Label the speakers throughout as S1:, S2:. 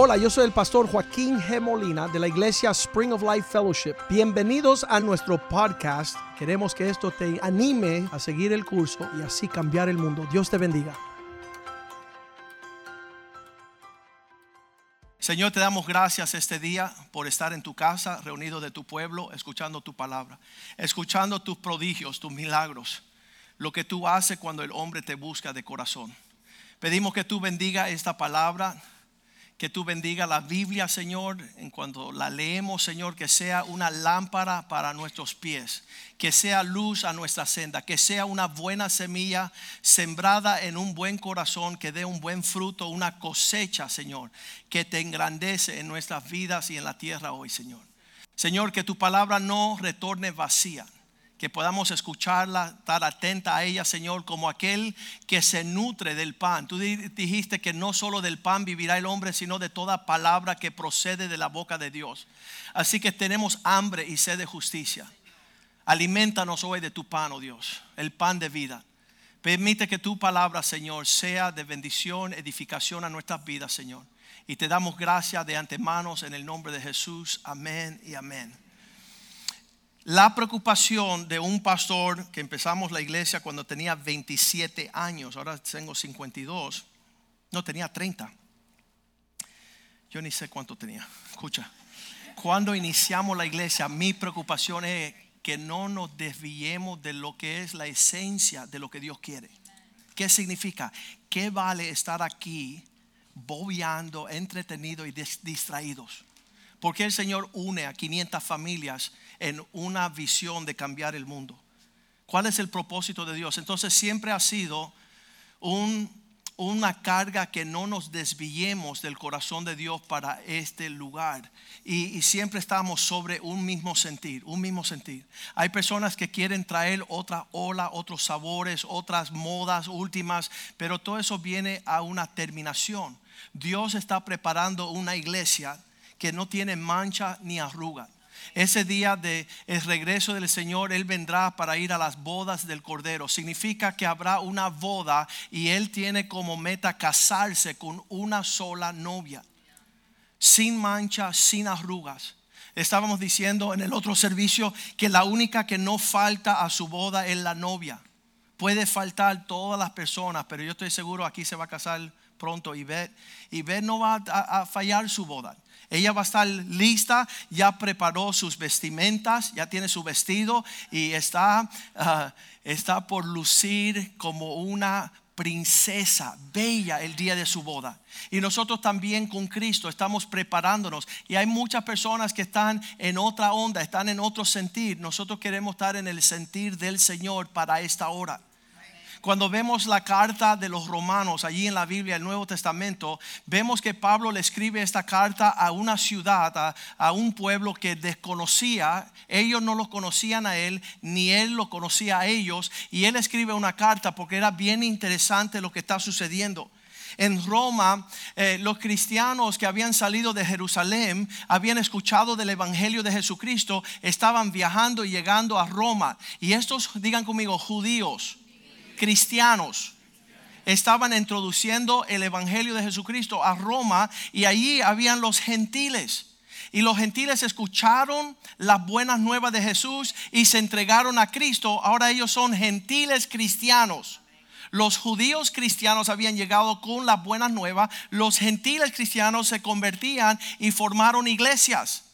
S1: Hola, yo soy el pastor Joaquín G. Molina de la iglesia Spring of Life Fellowship. Bienvenidos a nuestro podcast. Queremos que esto te anime a seguir el curso y así cambiar el mundo. Dios te bendiga.
S2: Señor, te damos gracias este día por estar en tu casa, reunido de tu pueblo, escuchando tu palabra, escuchando tus prodigios, tus milagros, lo que tú haces cuando el hombre te busca de corazón. Pedimos que tú bendiga esta palabra, que tú bendiga la Biblia, Señor, en cuanto la leemos, Señor, que sea una lámpara para nuestros pies, que sea luz a nuestra senda, que sea una buena semilla sembrada en un buen corazón, que dé un buen fruto, una cosecha, Señor, que te engrandece en nuestras vidas y en la tierra hoy, Señor. Señor, que tu palabra no retorne vacía que podamos escucharla, estar atenta a ella, Señor, como aquel que se nutre del pan. Tú dijiste que no solo del pan vivirá el hombre, sino de toda palabra que procede de la boca de Dios. Así que tenemos hambre y sed de justicia. Alimentanos hoy de tu pan, oh Dios, el pan de vida. Permite que tu palabra, Señor, sea de bendición, edificación a nuestras vidas, Señor. Y te damos gracias de antemano en el nombre de Jesús. Amén y amén la preocupación de un pastor que empezamos la iglesia cuando tenía 27 años, ahora tengo 52, no tenía 30. Yo ni sé cuánto tenía. Escucha, cuando iniciamos la iglesia, mi preocupación es que no nos desviemos de lo que es la esencia de lo que Dios quiere. ¿Qué significa? ¿Qué vale estar aquí bobeando, entretenidos y distraídos? Porque el Señor une a 500 familias en una visión de cambiar el mundo. ¿Cuál es el propósito de Dios? Entonces siempre ha sido una carga que no nos desviemos del corazón de Dios para este lugar. Y, siempre estamos sobre un mismo sentir, un mismo sentir. Hay personas que quieren traer otra ola, otros sabores, otras modas últimas, pero todo eso viene a una terminación. Dios está preparando una iglesia que no tiene mancha ni arruga. Ese día de el regreso del Señor, Él vendrá para ir a las bodas del Cordero. Significa que habrá una boda y Él tiene como meta casarse con una sola novia, sin mancha, sin arrugas. Estábamos diciendo en el otro servicio que la única que no falta a su boda es la novia. Puede faltar todas las personas, pero yo estoy seguro aquí se va a casar pronto y ver y ver no va a fallar su boda. Ella va a estar lista, ya preparó sus vestimentas, ya tiene su vestido y está, ah, está por lucir como una princesa bella el día de su boda. Y nosotros también con Cristo estamos preparándonos. Y hay muchas personas que están en otra onda, están en otro sentir. Nosotros queremos estar en el sentir del Señor para esta hora. Cuando vemos la carta de los romanos allí en la Biblia, el Nuevo Testamento, vemos que Pablo le escribe esta carta a una ciudad, a, un pueblo que desconocía, ellos no lo conocían a él, ni él lo conocía a ellos, y él escribe una carta porque era bien interesante lo que está sucediendo. En Roma, eh, los cristianos que habían salido de Jerusalén, habían escuchado del Evangelio de Jesucristo, estaban viajando y llegando a Roma. Y estos, digan conmigo, judíos, cristianos estaban introduciendo el Evangelio de Jesucristo a Roma y allí habían los gentiles. Y los gentiles escucharon las buenas nuevas de Jesús y se entregaron a Cristo. Ahora ellos son gentiles cristianos. Los judíos cristianos habían llegado con las buenas nuevas. Los gentiles cristianos se convertían y formaron iglesias.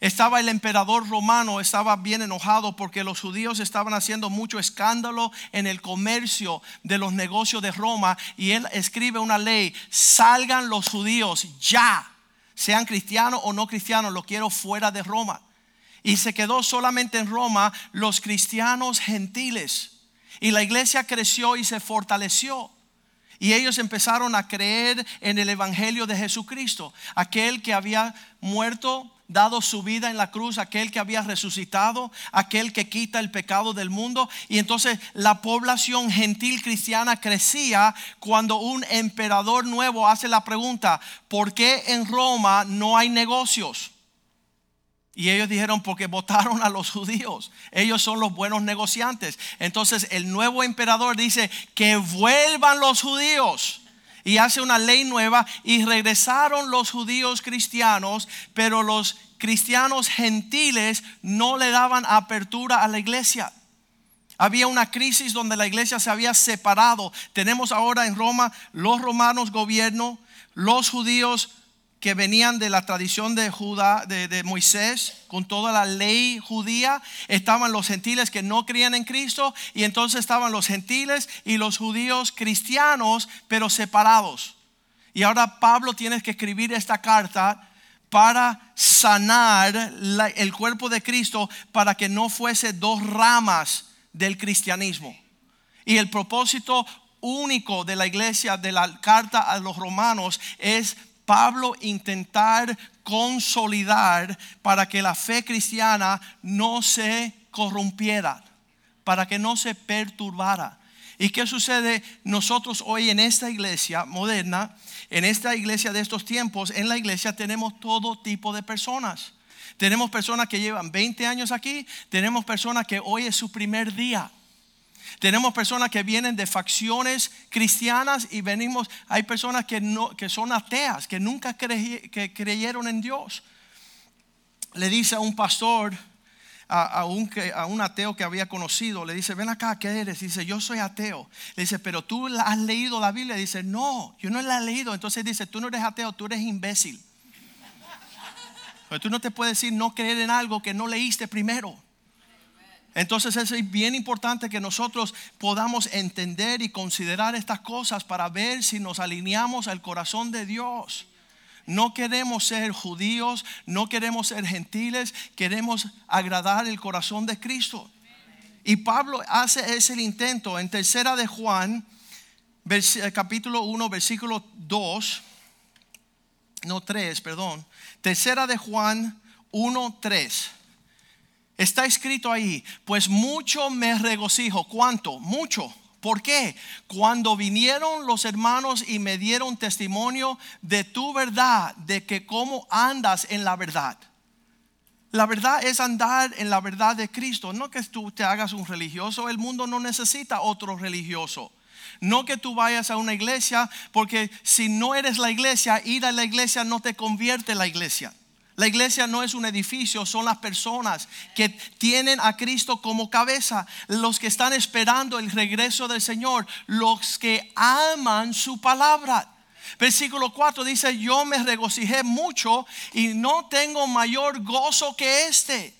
S2: Estaba el emperador romano, estaba bien enojado porque los judíos estaban haciendo mucho escándalo en el comercio de los negocios de Roma y él escribe una ley, salgan los judíos ya, sean cristianos o no cristianos, lo quiero fuera de Roma. Y se quedó solamente en Roma los cristianos gentiles. Y la iglesia creció y se fortaleció. Y ellos empezaron a creer en el Evangelio de Jesucristo, aquel que había muerto dado su vida en la cruz, aquel que había resucitado, aquel que quita el pecado del mundo. Y entonces la población gentil cristiana crecía cuando un emperador nuevo hace la pregunta, ¿por qué en Roma no hay negocios? Y ellos dijeron, porque votaron a los judíos. Ellos son los buenos negociantes. Entonces el nuevo emperador dice, que vuelvan los judíos y hace una ley nueva y regresaron los judíos cristianos, pero los cristianos gentiles no le daban apertura a la iglesia. Había una crisis donde la iglesia se había separado. Tenemos ahora en Roma los romanos gobierno, los judíos que venían de la tradición de Judá, de, Moisés, con toda la ley judía, estaban los gentiles que no creían en Cristo, y entonces estaban los gentiles y los judíos cristianos, pero separados. Y ahora Pablo tiene que escribir esta carta para sanar el cuerpo de Cristo, para que no fuese dos ramas del cristianismo. Y el propósito único de la iglesia, de la carta a los romanos, es Pablo intentar consolidar para que la fe cristiana no se corrompiera, para que no se perturbara. ¿Y qué sucede nosotros hoy en esta iglesia moderna, en esta iglesia de estos tiempos? En la iglesia tenemos todo tipo de personas. Tenemos personas que llevan 20 años aquí, tenemos personas que hoy es su primer día. Tenemos personas que vienen de facciones cristianas y venimos, hay personas que, no, que son ateas, que nunca que creyeron en Dios. Le dice a un pastor, a, un, a, un, ateo que había conocido, le dice, ven acá, ¿qué eres? Dice, yo soy ateo. Le dice, pero tú has leído la Biblia. Dice, no, yo no la he leído. Entonces dice, tú no eres ateo, tú eres imbécil. Pero tú no te puedes decir no creer en algo que no leíste primero. Entonces es bien importante que nosotros podamos entender y considerar estas cosas para ver si nos alineamos al corazón de Dios. No queremos ser judíos, no queremos ser gentiles, queremos agradar el corazón de Cristo. Y Pablo hace ese intento en tercera de Juan, eh, capítulo 1, versículo 2, no 3, perdón. Tercera de Juan 1, 3. Está escrito ahí, pues mucho me regocijo. ¿Cuánto? Mucho. ¿Por qué? Cuando vinieron los hermanos y me dieron testimonio de tu verdad, de que cómo andas en la verdad. La verdad es andar en la verdad de Cristo. No que tú te hagas un religioso. El mundo no necesita otro religioso. No que tú vayas a una iglesia, porque si no eres la iglesia, ir a la iglesia no te convierte en la iglesia. La iglesia no es un edificio, son las personas que tienen a Cristo como cabeza, los que están esperando el regreso del Señor, los que aman su palabra. Versículo 4 dice, yo me regocijé mucho y no tengo mayor gozo que este.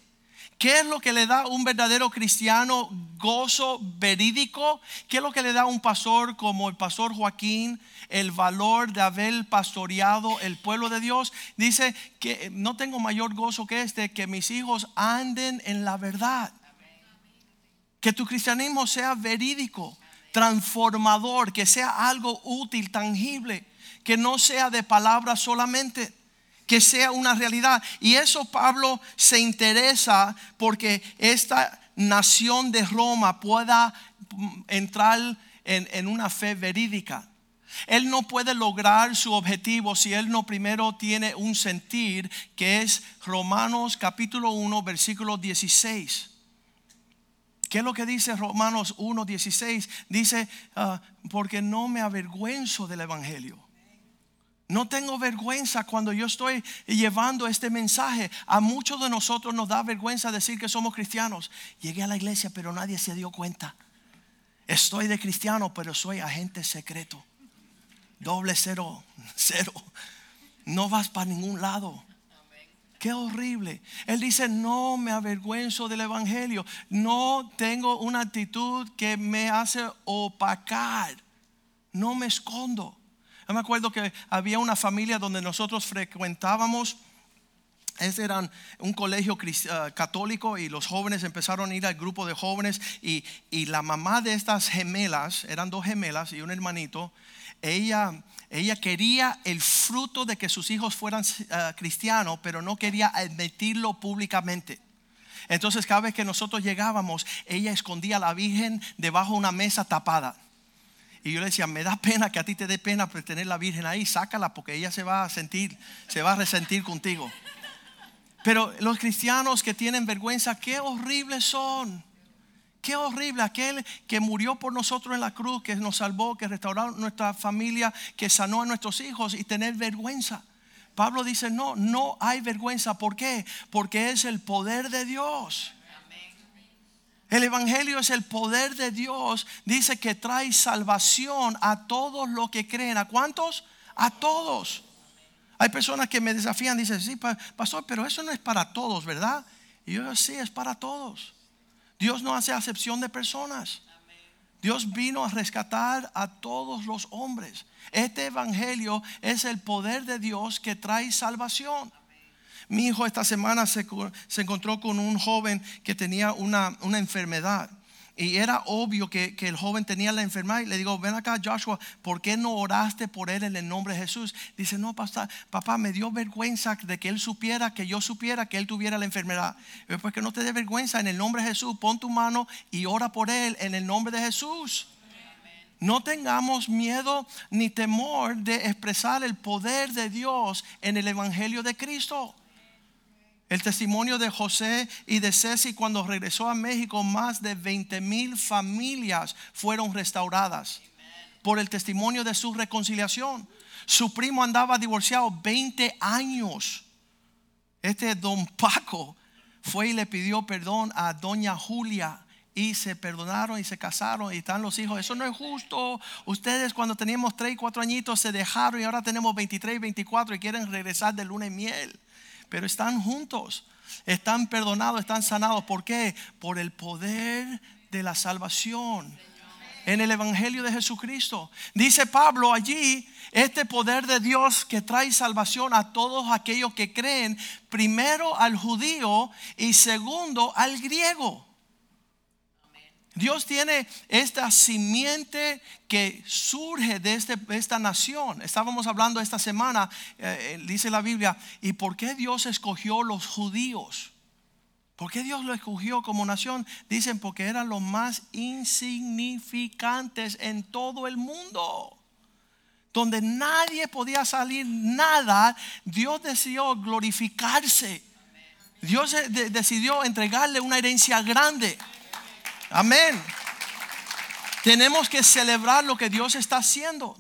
S2: ¿Qué es lo que le da un verdadero cristiano gozo verídico? ¿Qué es lo que le da a un pastor como el pastor Joaquín el valor de haber pastoreado el pueblo de Dios. Dice que no tengo mayor gozo que este, que mis hijos anden en la verdad. Que tu cristianismo sea verídico, transformador, que sea algo útil, tangible, que no sea de palabras solamente que sea una realidad. Y eso Pablo se interesa porque esta nación de Roma pueda entrar en, en, una fe verídica. Él no puede lograr su objetivo si él no primero tiene un sentir que es Romanos capítulo 1 versículo 16. ¿Qué es lo que dice Romanos 1, 16? Dice, ah, porque no me avergüenzo del Evangelio. No tengo vergüenza cuando yo estoy llevando este mensaje. A muchos de nosotros nos da vergüenza decir que somos cristianos. Llegué a la iglesia, pero nadie se dio cuenta. Estoy de cristiano, pero soy agente secreto doble cero, cero. No vas para ningún lado. Qué horrible. Él dice, no me avergüenzo del Evangelio. No tengo una actitud que me hace opacar. No me escondo. Yo me acuerdo que había una familia donde nosotros frecuentábamos. Ese era un colegio ah, católico y los jóvenes empezaron a ir al grupo de jóvenes y, y la mamá de estas gemelas, eran dos gemelas y un hermanito, ella, ella quería el fruto de que sus hijos fueran eh, cristianos, pero no quería admitirlo públicamente. Entonces cada vez que nosotros llegábamos, ella escondía a la Virgen debajo de una mesa tapada. Y yo le decía, me da pena que a ti te dé pena tener la Virgen ahí, sácala porque ella se va a sentir, se va a resentir contigo. Pero los cristianos que tienen vergüenza, qué horribles son. Qué horrible aquel que murió por nosotros en la cruz, que nos salvó, que restauró nuestra familia, que sanó a nuestros hijos y tener vergüenza. Pablo dice, no, no hay vergüenza. ¿Por qué? Porque es el poder de Dios. El Evangelio es el poder de Dios. Dice que trae salvación a todos los que creen. ¿A cuántos? A todos. Hay personas que me desafían, dicen, sí, pastor, pero eso no es para todos, ¿verdad? Y yo sí, es para todos. Dios no hace acepción de personas. Dios vino a rescatar a todos los hombres. Este evangelio es el poder de Dios que trae salvación. Mi hijo esta semana se, encontró con un joven que tenía una, una enfermedad. Y era obvio que, el joven tenía la enfermedad. Y le digo, ven acá, Joshua, ¿por qué no oraste por él en el nombre de Jesús? Dice, no, papá, papá, me dio vergüenza de que él supiera, que yo supiera que él tuviera la enfermedad. Pues que no te dé vergüenza en el nombre de Jesús. Pon tu mano y ora por él en el nombre de Jesús. No tengamos miedo ni temor de expresar el poder de Dios en el Evangelio de Cristo. El testimonio de José y de Ceci cuando regresó a México, más de 20 mil familias fueron restauradas por el testimonio de su reconciliación. Su primo andaba divorciado 20 años. Este don Paco fue y le pidió perdón a doña Julia y se perdonaron y se casaron y están los hijos. Eso no es justo. Ustedes cuando teníamos 3 y 4 añitos se dejaron y ahora tenemos 23 y 24 y quieren regresar de luna y miel pero están juntos, están perdonados, están sanados. ¿Por qué? Por el poder de la salvación en el Evangelio de Jesucristo. Dice Pablo allí, este poder de Dios que trae salvación a todos aquellos que creen, primero al judío y segundo al griego. Dios tiene esta simiente que surge de, este, esta nación. Estábamos hablando esta semana, eh, eh, dice la Biblia, ¿y por qué Dios escogió los judíos? ¿Por qué Dios lo escogió como nación? Dicen porque eran los más insignificantes en todo el mundo. Donde nadie podía salir nada, Dios decidió glorificarse. Dios decidió entregarle una herencia grande. Amén. Tenemos que celebrar lo que Dios está haciendo.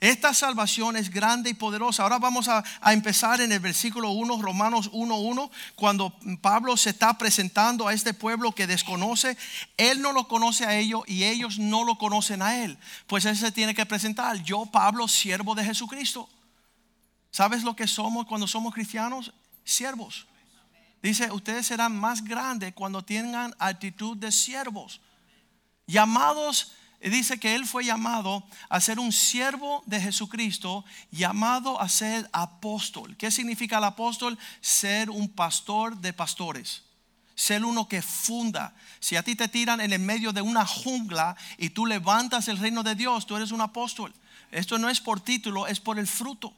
S2: Esta salvación es grande y poderosa. Ahora vamos a, empezar en el versículo 1, Romanos 1.1, cuando Pablo se está presentando a este pueblo que desconoce. Él no lo conoce a ellos y ellos no lo conocen a él. Pues él se tiene que presentar. Yo, Pablo, siervo de Jesucristo. ¿Sabes lo que somos cuando somos cristianos? Siervos. Dice, ustedes serán más grandes cuando tengan actitud de siervos. Llamados, dice que él fue llamado a ser un siervo de Jesucristo, llamado a ser apóstol. ¿Qué significa el apóstol? Ser un pastor de pastores. Ser uno que funda. Si a ti te tiran en el medio de una jungla y tú levantas el reino de Dios, tú eres un apóstol. Esto no es por título, es por el fruto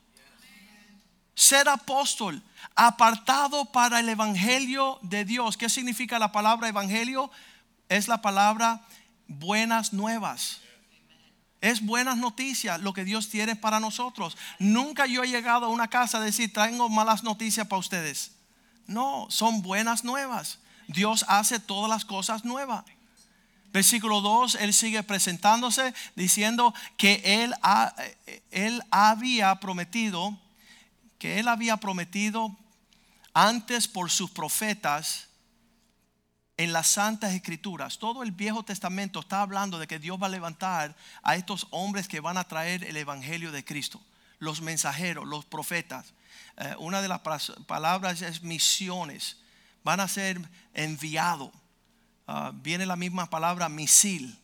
S2: ser apóstol, apartado para el Evangelio de Dios. ¿Qué significa la palabra Evangelio? Es la palabra buenas nuevas. Es buenas noticias lo que Dios tiene para nosotros. Nunca yo he llegado a una casa a decir, tengo malas noticias para ustedes. No, son buenas nuevas. Dios hace todas las cosas nuevas. Versículo 2, Él sigue presentándose diciendo que Él, él había prometido que él había prometido antes por sus profetas en las santas escrituras. Todo el Viejo Testamento está hablando de que Dios va a levantar a estos hombres que van a traer el Evangelio de Cristo, los mensajeros, los profetas. Eh, una de las palabras es misiones. Van a ser enviados. Ah, viene la misma palabra misil.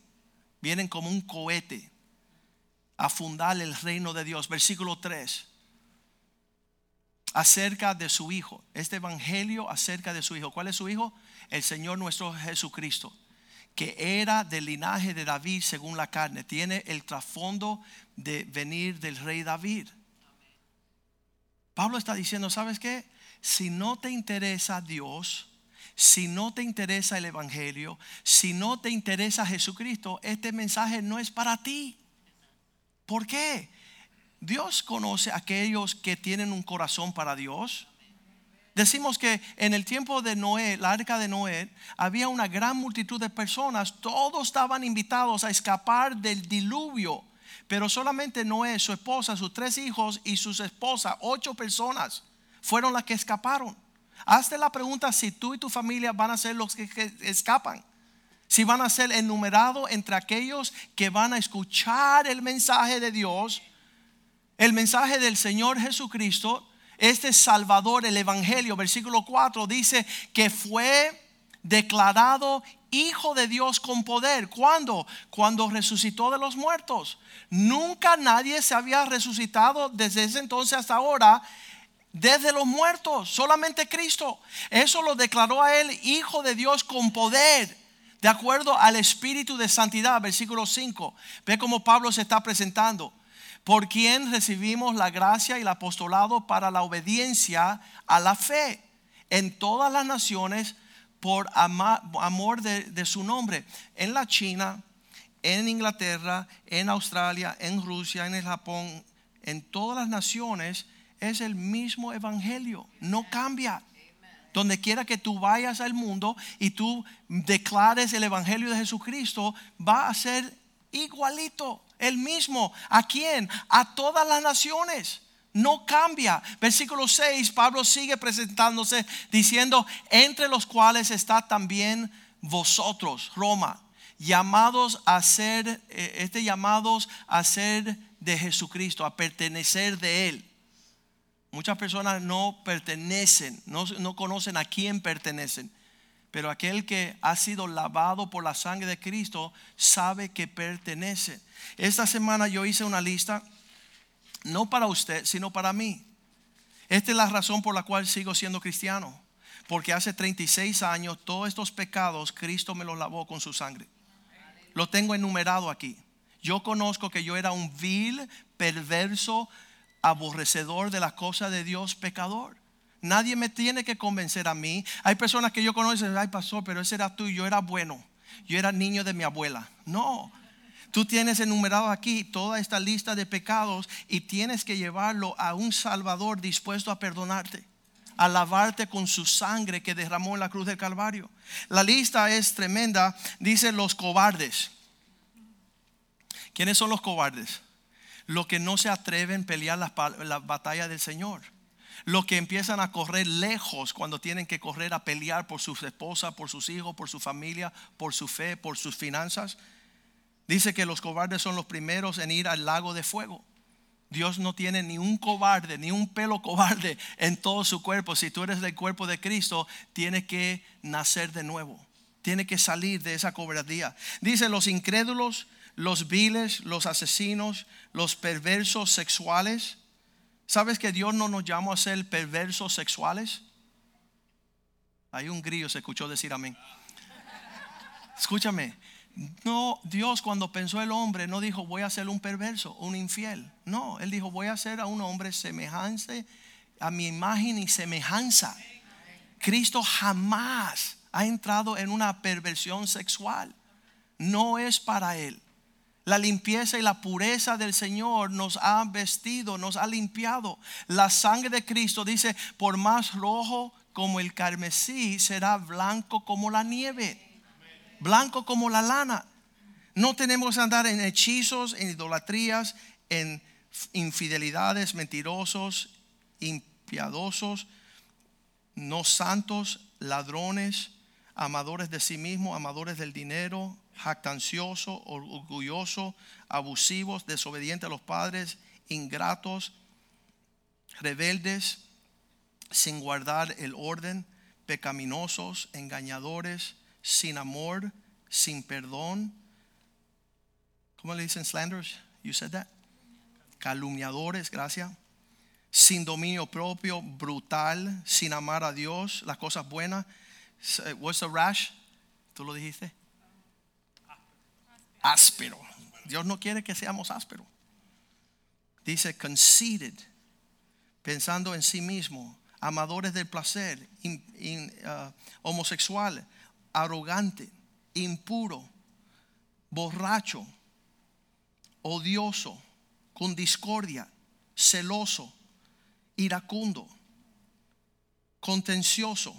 S2: Vienen como un cohete a fundar el reino de Dios. Versículo 3 acerca de su Hijo. Este Evangelio acerca de su Hijo. ¿Cuál es su Hijo? El Señor nuestro Jesucristo, que era del linaje de David según la carne. Tiene el trasfondo de venir del rey David. Pablo está diciendo, ¿sabes qué? Si no te interesa Dios, si no te interesa el Evangelio, si no te interesa Jesucristo, este mensaje no es para ti. ¿Por qué? Dios conoce a aquellos que tienen un corazón para Dios. Decimos que en el tiempo de Noé, la arca de Noé, había una gran multitud de personas, todos estaban invitados a escapar del diluvio, pero solamente Noé, su esposa, sus tres hijos y sus esposas, ocho personas, fueron las que escaparon. Hazte la pregunta si tú y tu familia van a ser los que, escapan, si van a ser enumerados entre aquellos que van a escuchar el mensaje de Dios, el mensaje del Señor Jesucristo este Salvador, el Evangelio, versículo 4, dice que fue declarado Hijo de Dios con poder. ¿Cuándo? Cuando resucitó de los muertos. Nunca nadie se había resucitado desde ese entonces hasta ahora desde los muertos, solamente Cristo. Eso lo declaró a él Hijo de Dios con poder, de acuerdo al Espíritu de Santidad, versículo 5. Ve cómo Pablo se está presentando por quien recibimos la gracia y el apostolado para la obediencia a la fe en todas las naciones por amor de, su nombre. En la China, en Inglaterra, en Australia, en Rusia, en el Japón, en todas las naciones es el mismo evangelio, no cambia. Donde quiera que tú vayas al mundo y tú declares el evangelio de Jesucristo, va a ser igualito el mismo. ¿A quién? A todas las naciones. No cambia. Versículo 6, Pablo sigue presentándose diciendo, entre los cuales está también vosotros, Roma, llamados a ser, eh, este llamados a ser de Jesucristo, a pertenecer de Él. Muchas personas no pertenecen, no, no conocen a quién pertenecen pero aquel que ha sido lavado por la sangre de Cristo sabe que pertenece. Esta semana yo hice una lista, no para usted, sino para mí. Esta es la razón por la cual sigo siendo cristiano. Porque hace 36 años todos estos pecados Cristo me los lavó con su sangre. Lo tengo enumerado aquí. Yo conozco que yo era un vil, perverso, aborrecedor de las cosas de Dios, pecador. Nadie me tiene que convencer a mí. Hay personas que yo conozco ay pastor, pero ese era tú yo era bueno. Yo era niño de mi abuela. No. Tú tienes enumerado aquí toda esta lista de pecados y tienes que llevarlo a un Salvador dispuesto a perdonarte, a lavarte con su sangre que derramó en la cruz del Calvario. La lista es tremenda. Dice los cobardes. ¿Quiénes son los cobardes? Los que no se atreven a pelear la batalla del Señor los que empiezan a correr lejos cuando tienen que correr a pelear por sus esposas, por sus hijos, por su familia, por su fe, por sus finanzas. Dice que los cobardes son los primeros en ir al lago de fuego. Dios no tiene ni un cobarde, ni un pelo cobarde en todo su cuerpo. Si tú eres del cuerpo de Cristo, tienes que nacer de nuevo. Tiene que salir de esa cobardía. Dice los incrédulos, los viles, los asesinos, los perversos sexuales ¿Sabes que Dios no nos llamó a ser perversos sexuales? Hay un grillo, se escuchó decir amén. Escúchame, no, Dios cuando pensó el hombre no dijo voy a ser un perverso, un infiel. No, Él dijo voy a ser a un hombre semejante a mi imagen y semejanza. Cristo jamás ha entrado en una perversión sexual. No es para Él. La limpieza y la pureza del Señor nos ha vestido, nos ha limpiado. La sangre de Cristo dice, por más rojo como el carmesí, será blanco como la nieve, blanco como la lana. No tenemos que andar en hechizos, en idolatrías, en infidelidades, mentirosos, impiadosos, no santos, ladrones, amadores de sí mismos, amadores del dinero, jactancioso, orgulloso, abusivos, desobedientes a los padres, ingratos, rebeldes, sin guardar el orden, pecaminosos, engañadores, sin amor, sin perdón. ¿Cómo le dicen slanders? You said that. Calumniadores, gracias. Sin dominio propio, brutal, sin amar a Dios, las cosas buenas. What's the rash? ¿Tú lo dijiste? Áspero. Dios no quiere que seamos ásperos. Dice conceited, pensando en sí mismo, amadores del placer, uh, homosexual, arrogante, impuro, borracho, odioso, con discordia, celoso, iracundo, contencioso,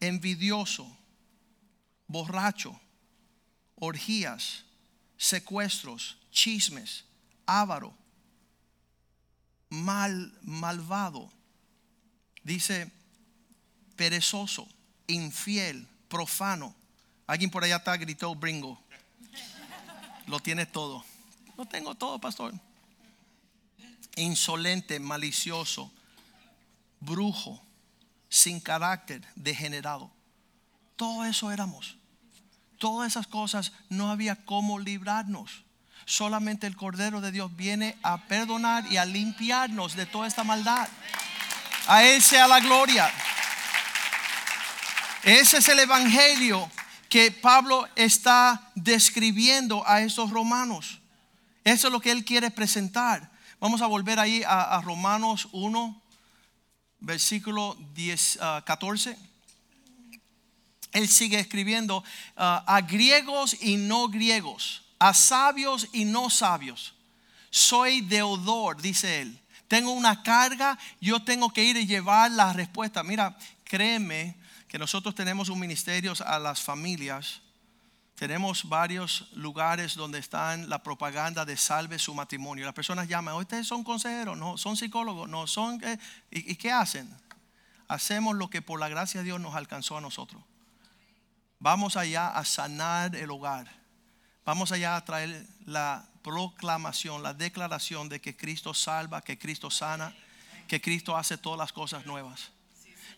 S2: envidioso, borracho, orgías, secuestros, chismes, avaro, mal, malvado. Dice perezoso, infiel, profano. Alguien por allá está gritó bringo. Lo tiene todo. Lo tengo todo, pastor. Insolente, malicioso, brujo, sin carácter, degenerado. Todo eso éramos. Todas esas cosas no había cómo librarnos. Solamente el Cordero de Dios viene a perdonar y a limpiarnos de toda esta maldad. A Él sea la gloria. Ese es el Evangelio que Pablo está describiendo a estos romanos. Eso es lo que él quiere presentar. Vamos a volver ahí a, Romanos 1, versículo 10, 14. Él sigue escribiendo ah, a griegos y no griegos, a sabios y no sabios. Soy deudor, dice él. Tengo una carga, yo tengo que ir y llevar la respuesta. Mira, créeme que nosotros tenemos un ministerio a las familias. Tenemos varios lugares donde están la propaganda de salve su matrimonio. Las personas llaman, ustedes son consejeros, no, son psicólogos, no, son... Eh, ¿y, ¿Y qué hacen? Hacemos lo que por la gracia de Dios nos alcanzó a nosotros. Vamos allá a sanar el hogar. Vamos allá a traer la proclamación, la declaración de que Cristo salva, que Cristo sana, que Cristo hace todas las cosas nuevas.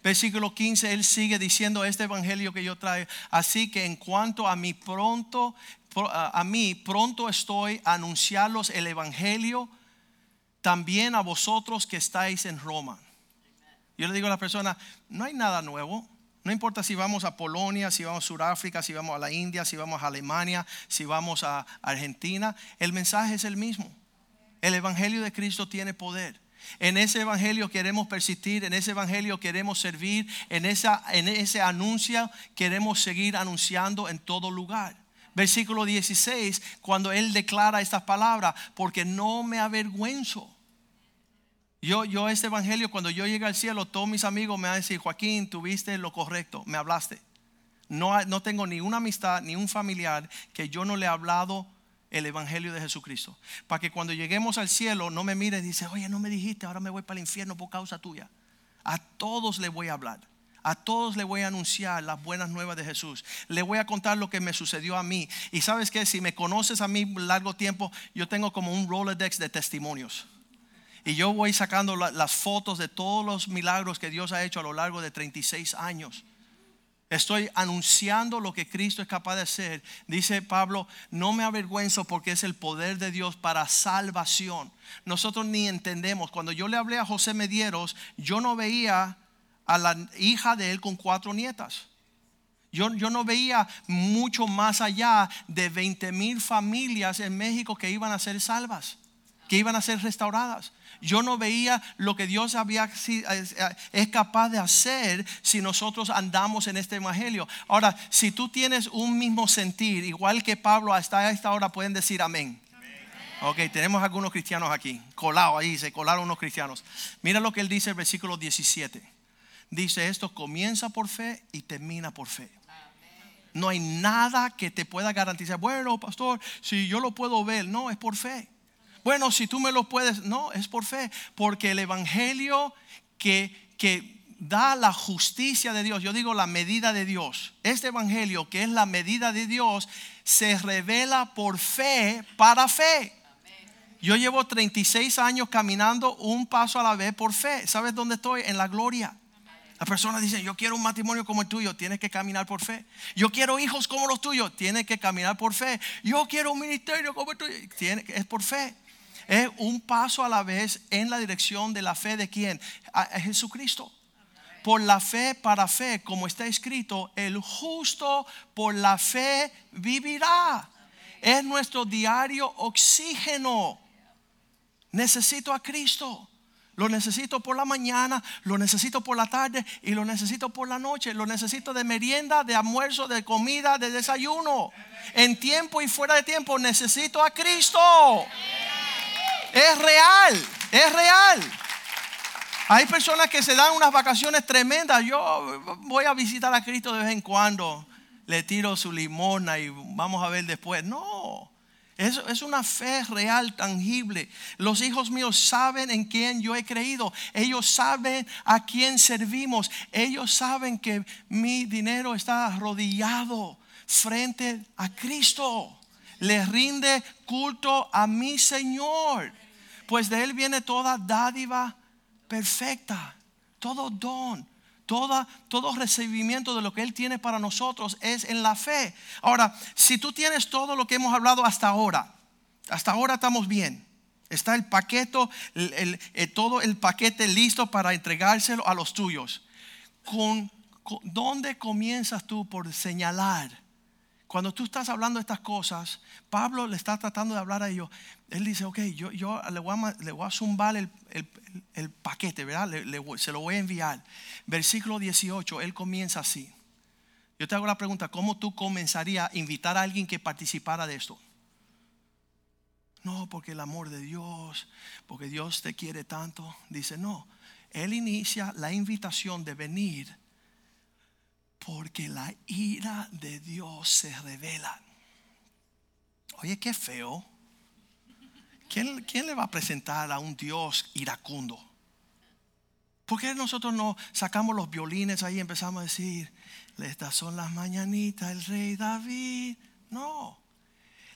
S2: Versículo 15, él sigue diciendo este evangelio que yo traigo. Así que en cuanto a mí pronto, a mí pronto estoy a anunciarlos el evangelio también a vosotros que estáis en Roma. Yo le digo a la persona, no hay nada nuevo. No importa si vamos a Polonia, si vamos a Sudáfrica, si vamos a la India, si vamos a Alemania, si vamos a Argentina, el mensaje es el mismo. El Evangelio de Cristo tiene poder. En ese evangelio queremos persistir, en ese evangelio queremos servir, en, esa, en ese anuncio queremos seguir anunciando en todo lugar. Versículo 16, cuando él declara estas palabras, porque no me avergüenzo. Yo, yo este evangelio, cuando yo llegue al cielo, todos mis amigos me van a decir, Joaquín, tuviste lo correcto, me hablaste. No, no tengo ni una amistad, ni un familiar que yo no le he hablado el Evangelio de Jesucristo. Para que cuando lleguemos al cielo no me mire y dice, oye, no me dijiste, ahora me voy para el infierno por causa tuya. A todos le voy a hablar. A todos le voy a anunciar las buenas nuevas de Jesús. Le voy a contar lo que me sucedió a mí. Y sabes que si me conoces a mí largo tiempo, yo tengo como un Rolodex de testimonios. Y yo voy sacando las fotos de todos los milagros que Dios ha hecho a lo largo de 36 años. Estoy anunciando lo que Cristo es capaz de hacer. Dice Pablo, no me avergüenzo porque es el poder de Dios para salvación. Nosotros ni entendemos. Cuando yo le hablé a José Medieros, yo no veía a la hija de él con cuatro nietas. Yo, yo no veía mucho más allá de 20 mil familias en México que iban a ser salvas, que iban a ser restauradas yo no veía lo que Dios había, es capaz de hacer si nosotros andamos en este evangelio. Ahora, si tú tienes un mismo sentir, igual que Pablo, hasta esta hora pueden decir amén. Ok, tenemos algunos cristianos aquí, colados ahí, se colaron unos cristianos. Mira lo que él dice el versículo 17. Dice esto, comienza por fe y termina por fe. No hay nada que te pueda garantizar, bueno, pastor, si yo lo puedo ver, no, es por fe. Bueno, si tú me lo puedes, no, es por fe, porque el Evangelio que, que da la justicia de Dios, yo digo la medida de Dios, este Evangelio que es la medida de Dios, se revela por fe para fe. Yo llevo 36 años caminando un paso a la vez por fe. ¿Sabes dónde estoy? En la gloria. Las personas dicen, yo quiero un matrimonio como el tuyo, tienes que caminar por fe. Yo quiero hijos como los tuyos, tienes que caminar por fe. Yo quiero un ministerio como el tuyo, es por fe. Es un paso a la vez en la dirección de la fe de quién? A, Jesucristo. Por la fe para fe, como está escrito, el justo por la fe vivirá. Es nuestro diario oxígeno. Necesito a Cristo. Lo necesito por la mañana, lo necesito por la tarde y lo necesito por la noche. Lo necesito de merienda, de almuerzo, de comida, de desayuno. En tiempo y fuera de tiempo necesito a Cristo. Es real, es real. Hay personas que se dan unas vacaciones tremendas. Yo voy a visitar a Cristo de vez en cuando. Le tiro su limona y vamos a ver después. No. Es, es una fe real, tangible. Los hijos míos saben en quién yo he creído. Ellos saben a quién servimos. Ellos saben que mi dinero está arrodillado frente a Cristo. Le rinde culto a mi Señor. Pues de Él viene toda dádiva perfecta, todo don. Toda, todo recibimiento de lo que Él tiene para nosotros es en la fe. Ahora, si tú tienes todo lo que hemos hablado hasta ahora, hasta ahora estamos bien. Está el paquete, eh, todo el paquete listo para entregárselo a los tuyos. ¿Con, dónde comienzas tú por señalar? Cuando tú estás hablando de estas cosas, Pablo le está tratando de hablar a ellos. Él dice, ok, yo, yo le, voy a, le zumbar el, el, paquete, ¿verdad? se lo voy a enviar. Versículo 18, él comienza así. Yo te hago la pregunta, ¿cómo tú comenzarías a invitar a alguien que participara de esto? No, porque el amor de Dios, porque Dios te quiere tanto. Dice, no, él inicia la invitación de venir porque la ira de Dios se revela. Oye, qué feo. ¿Quién, le va a presentar a un Dios iracundo? ¿Por qué nosotros no sacamos los violines ahí y empezamos a decir, estas son las mañanitas del rey David? No,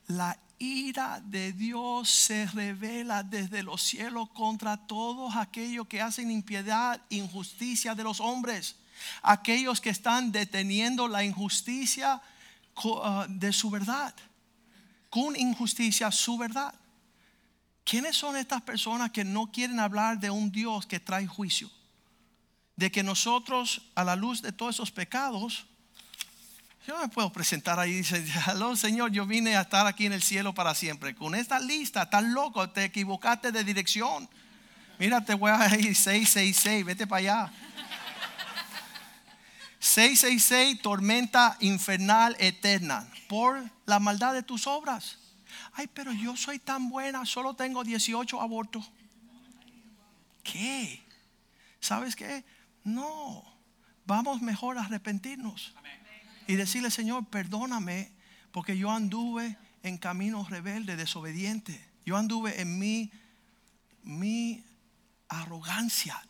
S2: la ira de Dios se revela desde los cielos contra todos aquellos que hacen impiedad, injusticia de los hombres, aquellos que están deteniendo la injusticia uh, de su verdad, con injusticia su verdad. ¿Quiénes son estas personas que no quieren hablar de un Dios que trae juicio? De que nosotros, a la luz de todos esos pecados, yo me puedo presentar ahí y decir, aló Señor, yo vine a estar aquí en el cielo para siempre. Con esta lista, estás loco, te equivocaste de dirección. Mira, te voy a ir 666, vete para allá. 666, tormenta infernal eterna, por la maldad de tus obras ay, pero yo soy tan buena, solo tengo 18 abortos. ¿Qué? ¿Sabes qué? No, vamos mejor a arrepentirnos y decirle, Señor, perdóname porque yo anduve en camino rebelde, desobediente. Yo anduve en mi, mi arrogancia.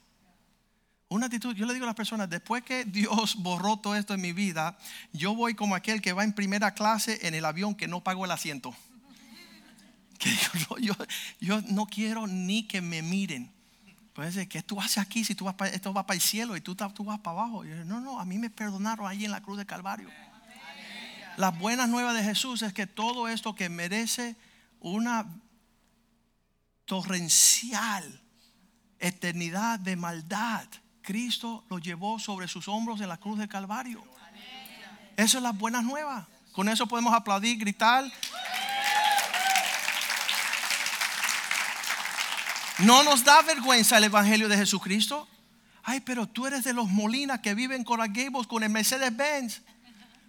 S2: Una actitud, yo le digo a las personas, después que Dios borró todo esto en mi vida, yo voy como aquel que va en primera clase en el avión que no pagó el asiento yo, yo, no quiero ni que me miren. Pues, ¿qué tú haces aquí si tú vas para, esto va para el cielo y tú, vas para abajo? no, no, a mí me perdonaron ahí en la cruz de Calvario. Las buenas nuevas de Jesús es que todo esto que merece una torrencial eternidad de maldad, Cristo lo llevó sobre sus hombros en la cruz de Calvario. Eso es las buenas nuevas. Con eso podemos aplaudir, gritar. No nos da vergüenza el Evangelio de Jesucristo. Ay, pero tú eres de los Molinas que viven con Coral Gables con el Mercedes Benz.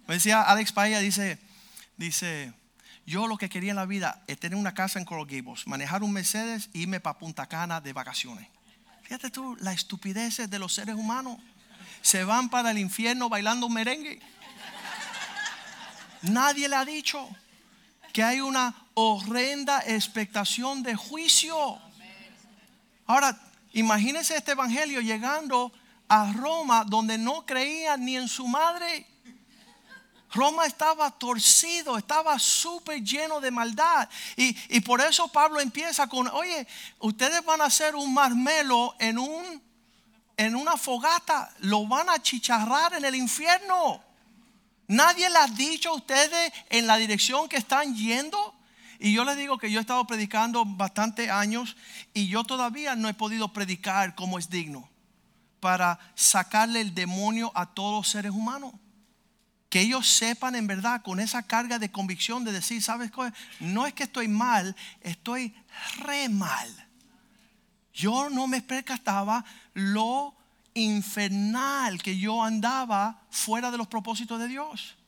S2: Me decía Alex Paella, dice, dice, yo lo que quería en la vida es tener una casa en Coral Gables, manejar un Mercedes e irme para Punta Cana de vacaciones. Fíjate tú, la estupidez de los seres humanos. Se van para el infierno bailando un merengue. Nadie le ha dicho que hay una horrenda expectación de juicio. Ahora, imagínense este evangelio llegando a Roma donde no creían ni en su madre. Roma estaba torcido, estaba súper lleno de maldad. Y, por eso Pablo empieza con, oye, ustedes van a hacer un marmelo en, un, en una fogata, lo van a chicharrar en el infierno. Nadie les ha dicho a ustedes en la dirección que están yendo. Y yo les digo que yo he estado predicando bastante años y yo todavía no he podido predicar como es digno para sacarle el demonio a todos los seres humanos. Que ellos sepan en verdad con esa carga de convicción de decir, ¿sabes qué? No es que estoy mal, estoy re mal. Yo no me percataba lo infernal que yo andaba fuera de los propósitos de Dios.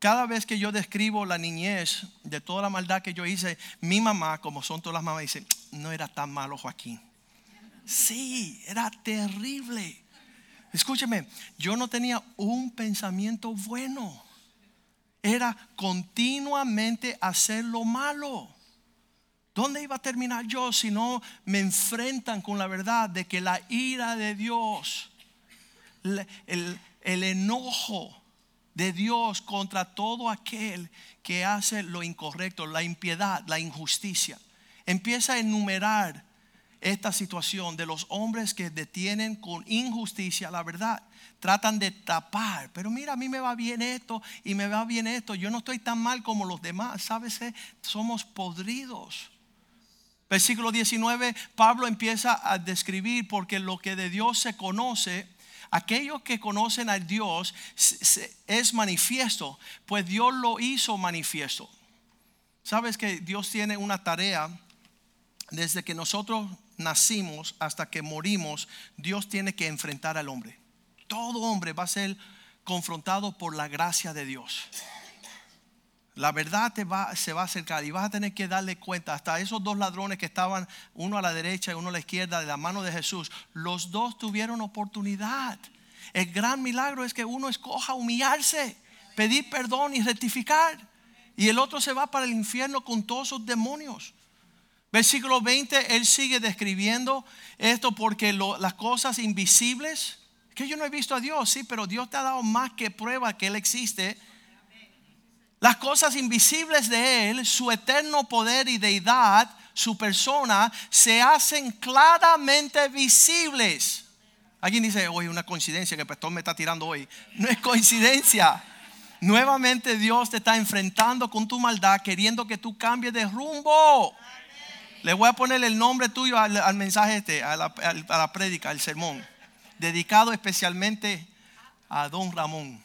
S2: Cada vez que yo describo la niñez de toda la maldad que yo hice, mi mamá, como son todas las mamás, dice, no era tan malo Joaquín. Sí, era terrible. Escúcheme, yo no tenía un pensamiento bueno. Era continuamente hacer lo malo. ¿Dónde iba a terminar yo si no me enfrentan con la verdad de que la ira de Dios, el, el enojo de Dios contra todo aquel que hace lo incorrecto, la impiedad, la injusticia? Empieza a enumerar esta situación de los hombres que detienen con injusticia la verdad. Tratan de tapar, pero mira, a mí me va bien esto y me va bien esto. Yo no estoy tan mal como los demás. ¿Sabes? Somos podridos. Versículo 19, Pablo empieza a describir porque lo que de Dios se conoce, aquellos que conocen a Dios es manifiesto, pues Dios lo hizo manifiesto. Sabes que Dios tiene una tarea desde que nosotros nacimos hasta que morimos, Dios tiene que enfrentar al hombre. Todo hombre va a ser confrontado por la gracia de Dios. La verdad te va, se va a acercar y vas a tener que darle cuenta. Hasta esos dos ladrones que estaban, uno a la derecha y uno a la izquierda, de la mano de Jesús, los dos tuvieron oportunidad. El gran milagro es que uno escoja humillarse, pedir perdón y rectificar. Y el otro se va para el infierno con todos sus demonios. Versículo 20, él sigue describiendo esto porque las cosas invisibles, que yo no he visto a Dios, sí, pero Dios te ha dado más que prueba que Él existe. Las cosas invisibles de Él, su eterno poder y deidad, su persona, se hacen claramente visibles. Alguien dice, oye, una coincidencia que el pastor me está tirando hoy. No es coincidencia. Nuevamente Dios te está enfrentando con tu maldad, queriendo que tú cambies de rumbo. Le voy a poner el nombre tuyo al, mensaje este, a la, prédica, al sermón, dedicado especialmente a don Ramón.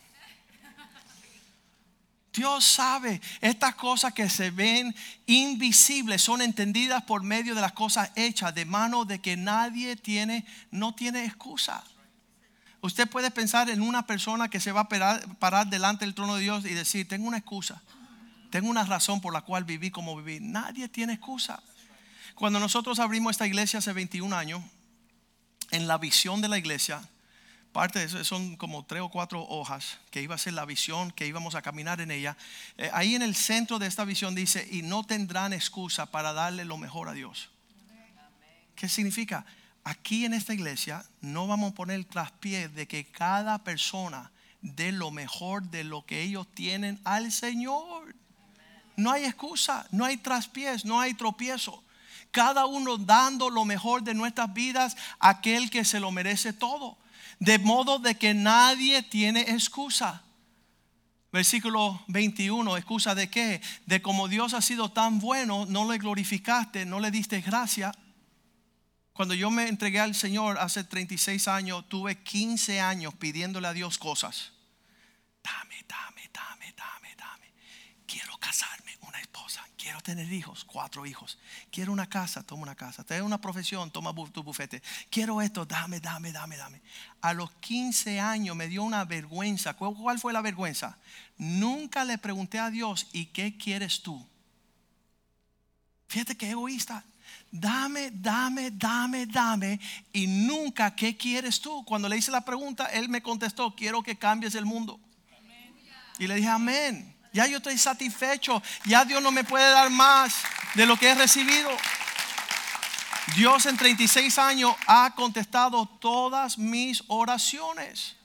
S2: Dios sabe, estas cosas que se ven invisibles son entendidas por medio de las cosas hechas, de mano de que nadie tiene, no tiene excusa. Usted puede pensar en una persona que se va a parar, delante del trono de Dios y decir, tengo una excusa, tengo una razón por la cual viví como viví. Nadie tiene excusa. Cuando nosotros abrimos esta iglesia hace 21 años, en la visión de la iglesia, parte de eso son como tres o cuatro hojas que iba a ser la visión que íbamos a caminar en ella. Eh, ahí en el centro de esta visión dice, y no tendrán excusa para darle lo mejor a Dios. ¿Qué significa? Aquí en esta iglesia no vamos a poner traspié de que cada persona dé lo mejor de lo que ellos tienen al Señor. No hay excusa, no hay traspiés, no hay tropiezo cada uno dando lo mejor de nuestras vidas a aquel que se lo merece todo. De modo de que nadie tiene excusa. Versículo 21, excusa de qué? De como Dios ha sido tan bueno, no le glorificaste, no le diste gracia. Cuando yo me entregué al Señor hace 36 años, tuve 15 años pidiéndole a Dios cosas. Dame, dame, dame, dame, dame. Quiero casarme Quiero tener hijos, cuatro hijos. Quiero una casa, toma una casa. Tengo una profesión, toma tu bufete. Quiero esto, dame, dame, dame, dame. A los 15 años me dio una vergüenza. ¿Cuál fue la vergüenza? Nunca le pregunté a Dios, ¿y qué quieres tú? Fíjate qué egoísta. Dame, dame, dame, dame. Y nunca, ¿qué quieres tú? Cuando le hice la pregunta, él me contestó, quiero que cambies el mundo. Y le dije, amén. Ya yo estoy satisfecho. Ya Dios no me puede dar más de lo que he recibido. Dios en 36 años ha contestado todas mis oraciones.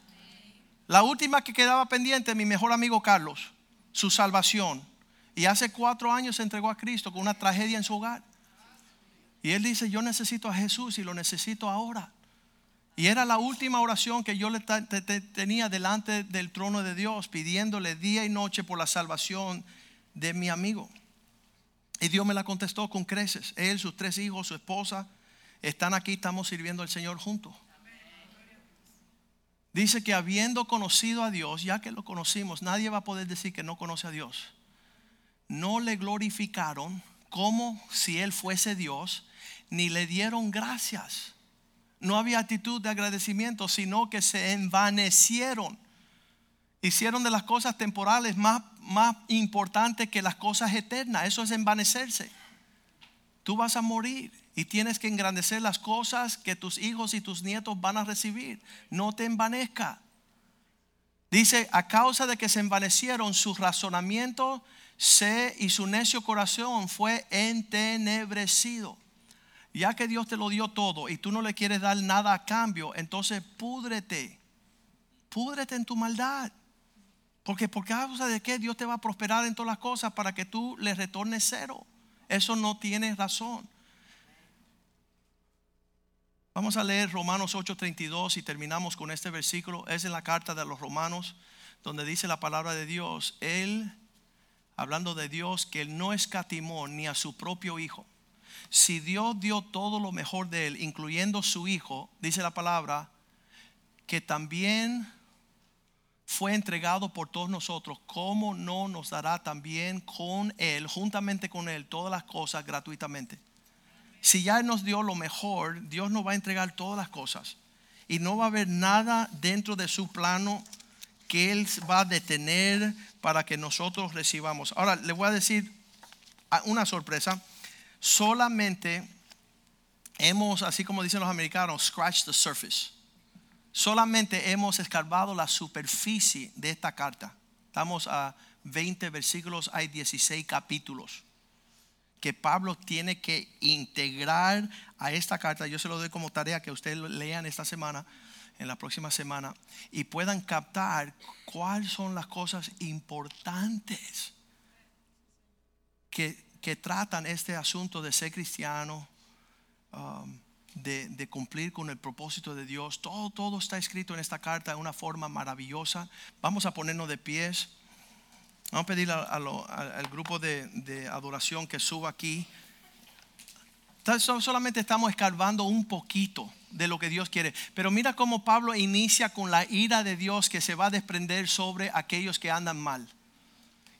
S2: La última que quedaba pendiente, mi mejor amigo Carlos, su salvación. Y hace cuatro años se entregó a Cristo con una tragedia en su hogar. Y él dice, yo necesito a Jesús y lo necesito ahora. Y era la última oración que yo le tenía delante del trono de Dios, pidiéndole día y noche por la salvación de mi amigo. Y Dios me la contestó con creces. Él, sus tres hijos, su esposa, están aquí, estamos sirviendo al Señor juntos. Dice que habiendo conocido a Dios, ya que lo conocimos, nadie va a poder decir que no conoce a Dios. No le glorificaron como si Él fuese Dios, ni le dieron gracias no había actitud de agradecimiento, sino que se envanecieron. Hicieron de las cosas temporales más, más importantes que las cosas eternas. Eso es envanecerse. Tú vas a morir Y tienes que engrandecer las cosas que tus hijos y tus nietos van a recibir. No te envanezca. Dice, a causa de que se envanecieron, su razonamiento se, y su necio corazón fue entenebrecido. Ya que Dios te lo dio todo y tú no le quieres dar nada a cambio, entonces púdrete. Púdrete en tu maldad. Porque por causa de que Dios te va a prosperar en todas las cosas para que tú le retornes cero. Eso no tiene razón. Vamos a leer Romanos 8:32 y terminamos con este versículo. Es en la carta de los Romanos donde dice la palabra de Dios. Él, hablando de Dios, que él no escatimó ni a su propio hijo. Si Dios dio todo lo mejor de él, incluyendo su hijo, dice la palabra, que también fue entregado por todos nosotros, ¿cómo no nos dará también con él, juntamente con él, todas las cosas gratuitamente? si ya nos dio lo mejor, Dios nos va a entregar todas las cosas. Y no va a haber nada dentro de su plano que Él va a detener para que nosotros recibamos. Ahora, le voy a decir una sorpresa. Solamente hemos, así como dicen los americanos, scratched the surface. Solamente hemos escarbado la superficie de esta carta. Estamos a 20 versículos, hay 16 capítulos que Pablo tiene que integrar a esta carta. Yo se lo doy como tarea que ustedes lean esta semana, en la próxima semana, y puedan captar cuáles son las cosas importantes que, tratan este asunto de ser cristiano, um, de, de, cumplir con el propósito de Dios. Todo, todo está escrito en esta carta de una forma maravillosa. Vamos a ponernos de pies. Vamos a pedir al grupo de, adoración que suba aquí. Solamente estamos escarbando un poquito de lo que Dios quiere. Pero mira cómo Pablo inicia con la ira de Dios que se va a desprender sobre aquellos que andan mal.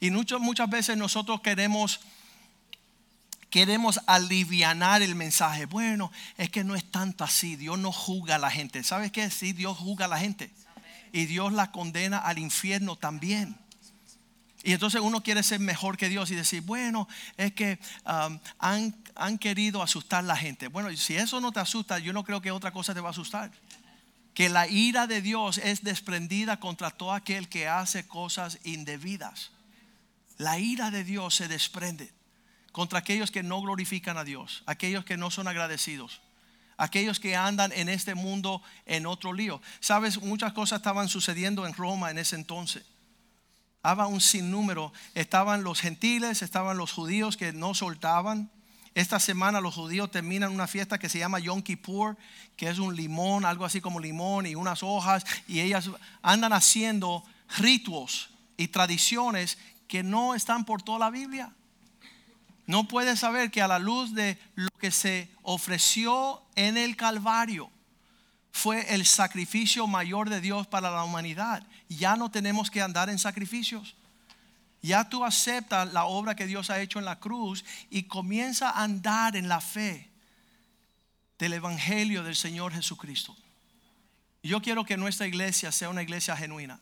S2: Y muchas veces nosotros queremos queremos alivianar el mensaje. Bueno, es que no es tanto así. Dios no juzga a la gente. ¿Sabes qué? Sí, Dios juzga a la gente. Y Dios la condena al infierno también. Y entonces uno quiere ser mejor que Dios y decir, bueno, es que um, han, han, querido asustar a la gente. Bueno, si eso no te asusta, yo no creo que otra cosa te va a asustar. Que la ira de Dios es desprendida contra todo aquel que hace cosas indebidas. La ira de Dios se desprende contra aquellos que no glorifican a Dios, aquellos que no son agradecidos, aquellos que andan en este mundo en otro lío. Sabes, muchas cosas estaban sucediendo en Roma en ese entonces había un sinnúmero. Estaban los gentiles, estaban los judíos que no soltaban. Esta semana los judíos terminan una fiesta que se llama Yom Kippur, que es un limón, algo así como limón y unas hojas, y ellas andan haciendo ritos y tradiciones que no están por toda la Biblia. No puedes saber que a la luz de lo que se ofreció en el Calvario, fue el sacrificio mayor de Dios para la humanidad. Ya no tenemos que andar en sacrificios. Ya tú aceptas la obra que Dios ha hecho en la cruz y comienza a andar en la fe del Evangelio del Señor Jesucristo. Yo quiero que nuestra iglesia sea una iglesia genuina.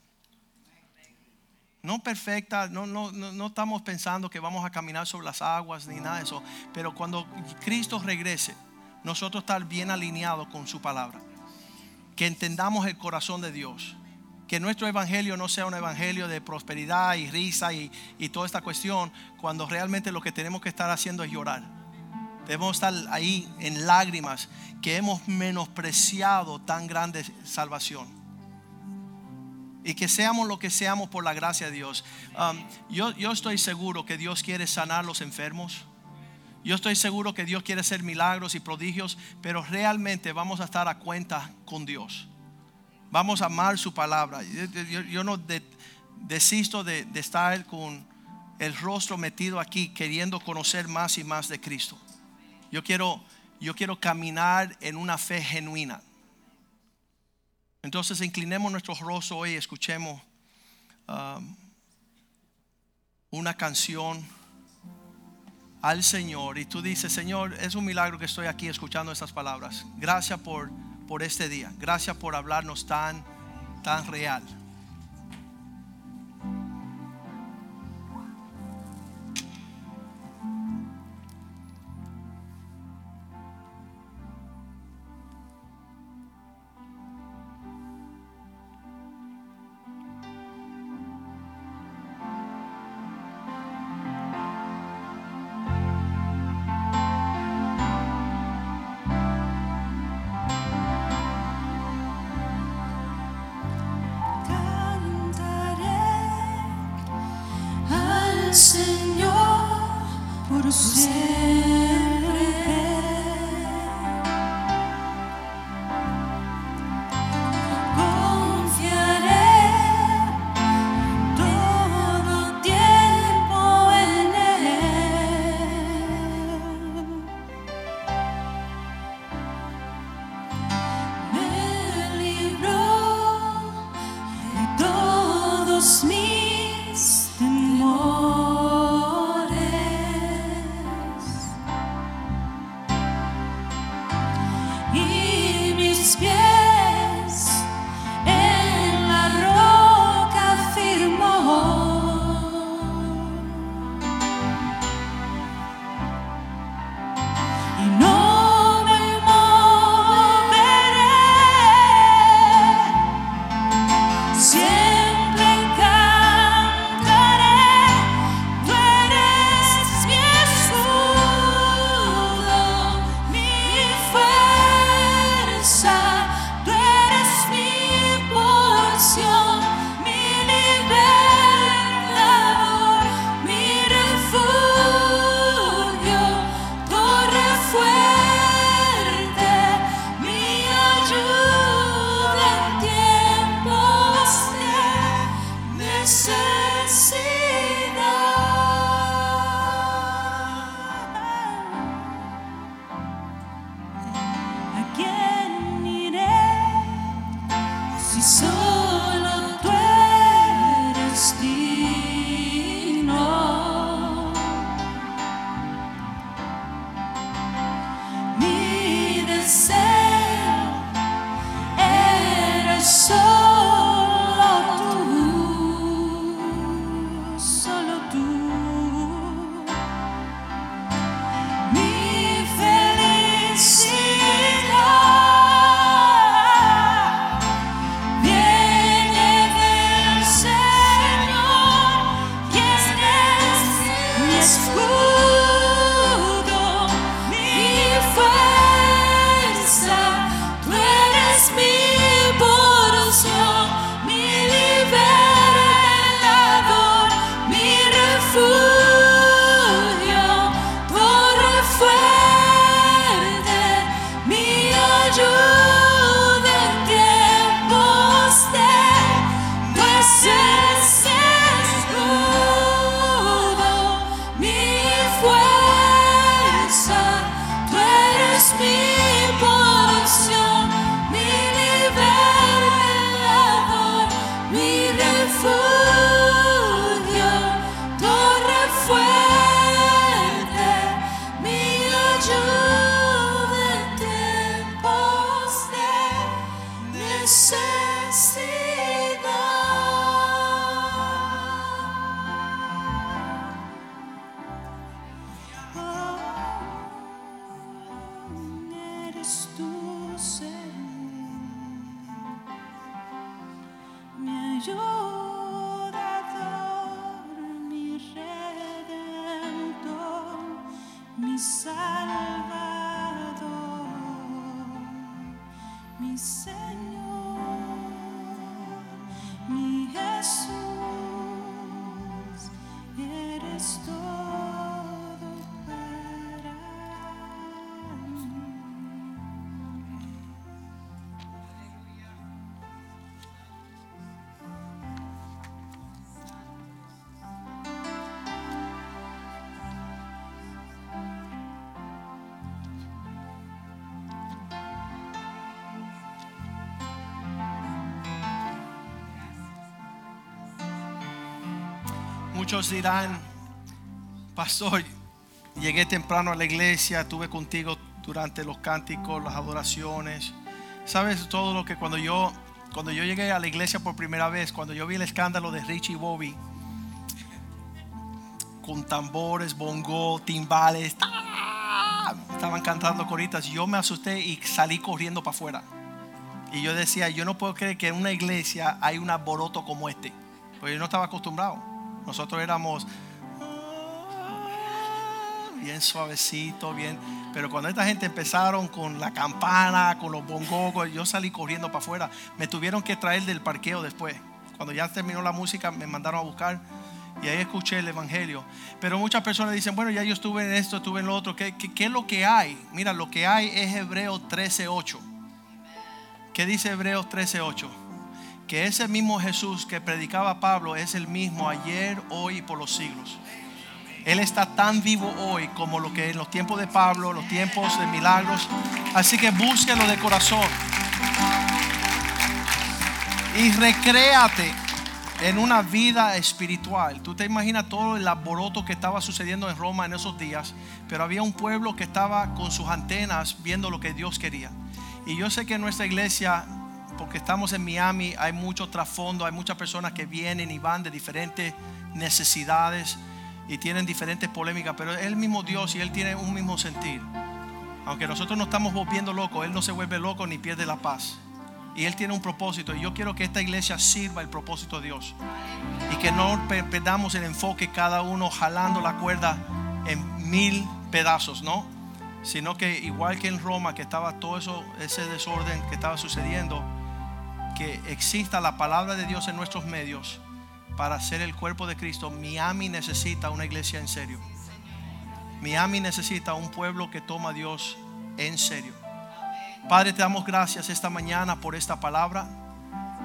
S2: No perfecta, no, no, no, estamos pensando que vamos a caminar sobre las aguas ni nada de eso. Pero cuando Cristo regrese, nosotros estar bien alineados con su palabra que entendamos el corazón de Dios. Que nuestro evangelio no sea un evangelio de prosperidad y risa y, toda esta cuestión, cuando realmente lo que tenemos que estar haciendo es llorar. Debemos estar ahí en lágrimas que hemos menospreciado tan grande salvación. Y que seamos lo que seamos por la gracia de Dios. Um, yo, yo estoy seguro que Dios quiere sanar los enfermos. Yo estoy seguro que Dios quiere hacer milagros y prodigios, pero realmente vamos a estar a cuenta con Dios. Vamos a amar su palabra. Yo, no desisto de, de estar con el rostro metido aquí queriendo conocer más y más de Cristo. Yo quiero, yo quiero caminar en una fe genuina. Entonces inclinemos nuestro rostro hoy y escuchemos um, una canción al Señor y tú dices, Señor, es un milagro que estoy aquí escuchando estas palabras. Gracias por, por este día. Gracias por hablarnos tan, tan real. Muchos dirán, pastor, llegué temprano a la iglesia, estuve contigo durante los cánticos, las adoraciones. Sabes todo lo que cuando yo cuando yo llegué a la iglesia por primera vez, cuando yo vi el escándalo de Richie Bobby con tambores, bongo, timbales, estaban cantando coritas, yo me asusté y salí corriendo para afuera. Y yo decía, yo no puedo creer que en una iglesia hay un alboroto como este, porque yo no estaba acostumbrado. Nosotros éramos bien suavecito, bien. Pero cuando esta gente empezaron con la campana, con los bongos, yo salí corriendo para afuera. Me tuvieron que traer del parqueo después. Cuando ya terminó la música, me mandaron a buscar. Y ahí escuché el Evangelio. Pero muchas personas dicen, bueno, ya yo estuve en esto, estuve en lo otro. ¿Qué, qué, qué es lo que hay? Mira, lo que hay es Hebreos 13.8. ¿Qué dice Hebreos 13.8? Que ese mismo Jesús que predicaba Pablo es el mismo ayer, hoy y por los siglos. Él está tan vivo hoy como lo que en los tiempos de Pablo, los tiempos de milagros. Así que búsquelo de corazón. Y recréate en una vida espiritual. Tú te imaginas todo el alboroto que estaba sucediendo en Roma en esos días, pero había un pueblo que estaba con sus antenas viendo lo que Dios quería. Y yo sé que en nuestra iglesia, porque estamos en Miami, hay mucho trasfondo, hay muchas personas que vienen y van de diferentes necesidades y tienen diferentes polémicas, pero es el mismo Dios y Él tiene un mismo sentir. Aunque nosotros no estamos volviendo locos, Él no se vuelve loco ni pierde la paz. Y Él tiene un propósito. Y yo quiero que esta iglesia sirva el propósito de Dios. Y que no perdamos el enfoque cada uno jalando la cuerda en mil pedazos, ¿no? Sino que igual que en Roma, que estaba todo eso, ese desorden que estaba sucediendo, que exista la palabra de Dios en nuestros medios para ser el cuerpo de Cristo, Miami necesita una iglesia en serio. Miami necesita un pueblo que toma a Dios en serio. Padre, te damos gracias esta mañana por esta palabra.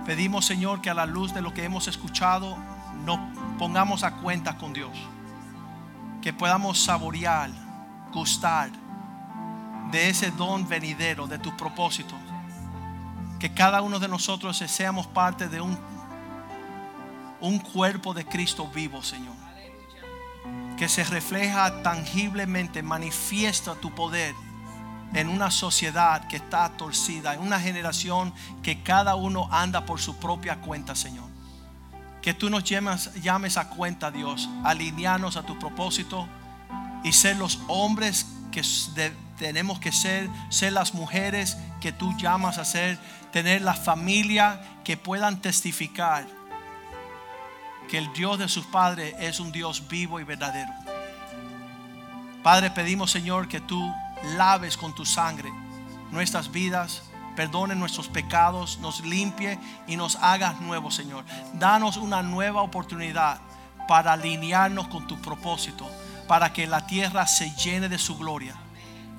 S2: Pedimos, Señor, que a la luz de lo que hemos escuchado, nos pongamos a cuenta con Dios. Que podamos saborear, gustar de ese don venidero, de tu propósito. Que cada uno de nosotros seamos parte de un un cuerpo de Cristo vivo, Señor. Que se refleja tangiblemente, manifiesta tu poder en una sociedad que está torcida, en una generación que cada uno anda por su propia cuenta, Señor. Que tú nos llames, llames a cuenta, Dios, alinearnos a tu propósito y ser los hombres que tenemos que ser, ser las mujeres que tú llamas a ser, tener la familia que puedan testificar que el Dios de sus padres es un Dios vivo y verdadero. Padre, pedimos Señor que tú laves con tu sangre nuestras vidas, perdone nuestros pecados, nos limpie y nos hagas nuevos, Señor. Danos una nueva oportunidad para alinearnos con tu propósito, para que la tierra se llene de su gloria.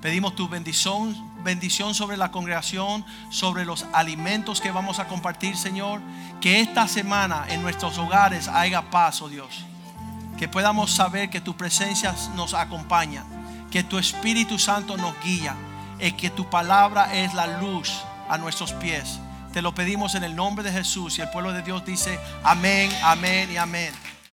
S2: Pedimos tu bendición, bendición sobre la congregación, sobre los alimentos que vamos a compartir, Señor. Que esta semana en nuestros hogares haya paz, oh Dios. Que podamos saber que tu presencia nos acompaña, que tu Espíritu Santo nos guía, y que tu palabra es la luz a nuestros pies. Te lo pedimos en el nombre de Jesús y el pueblo de Dios dice amén, amén y amén.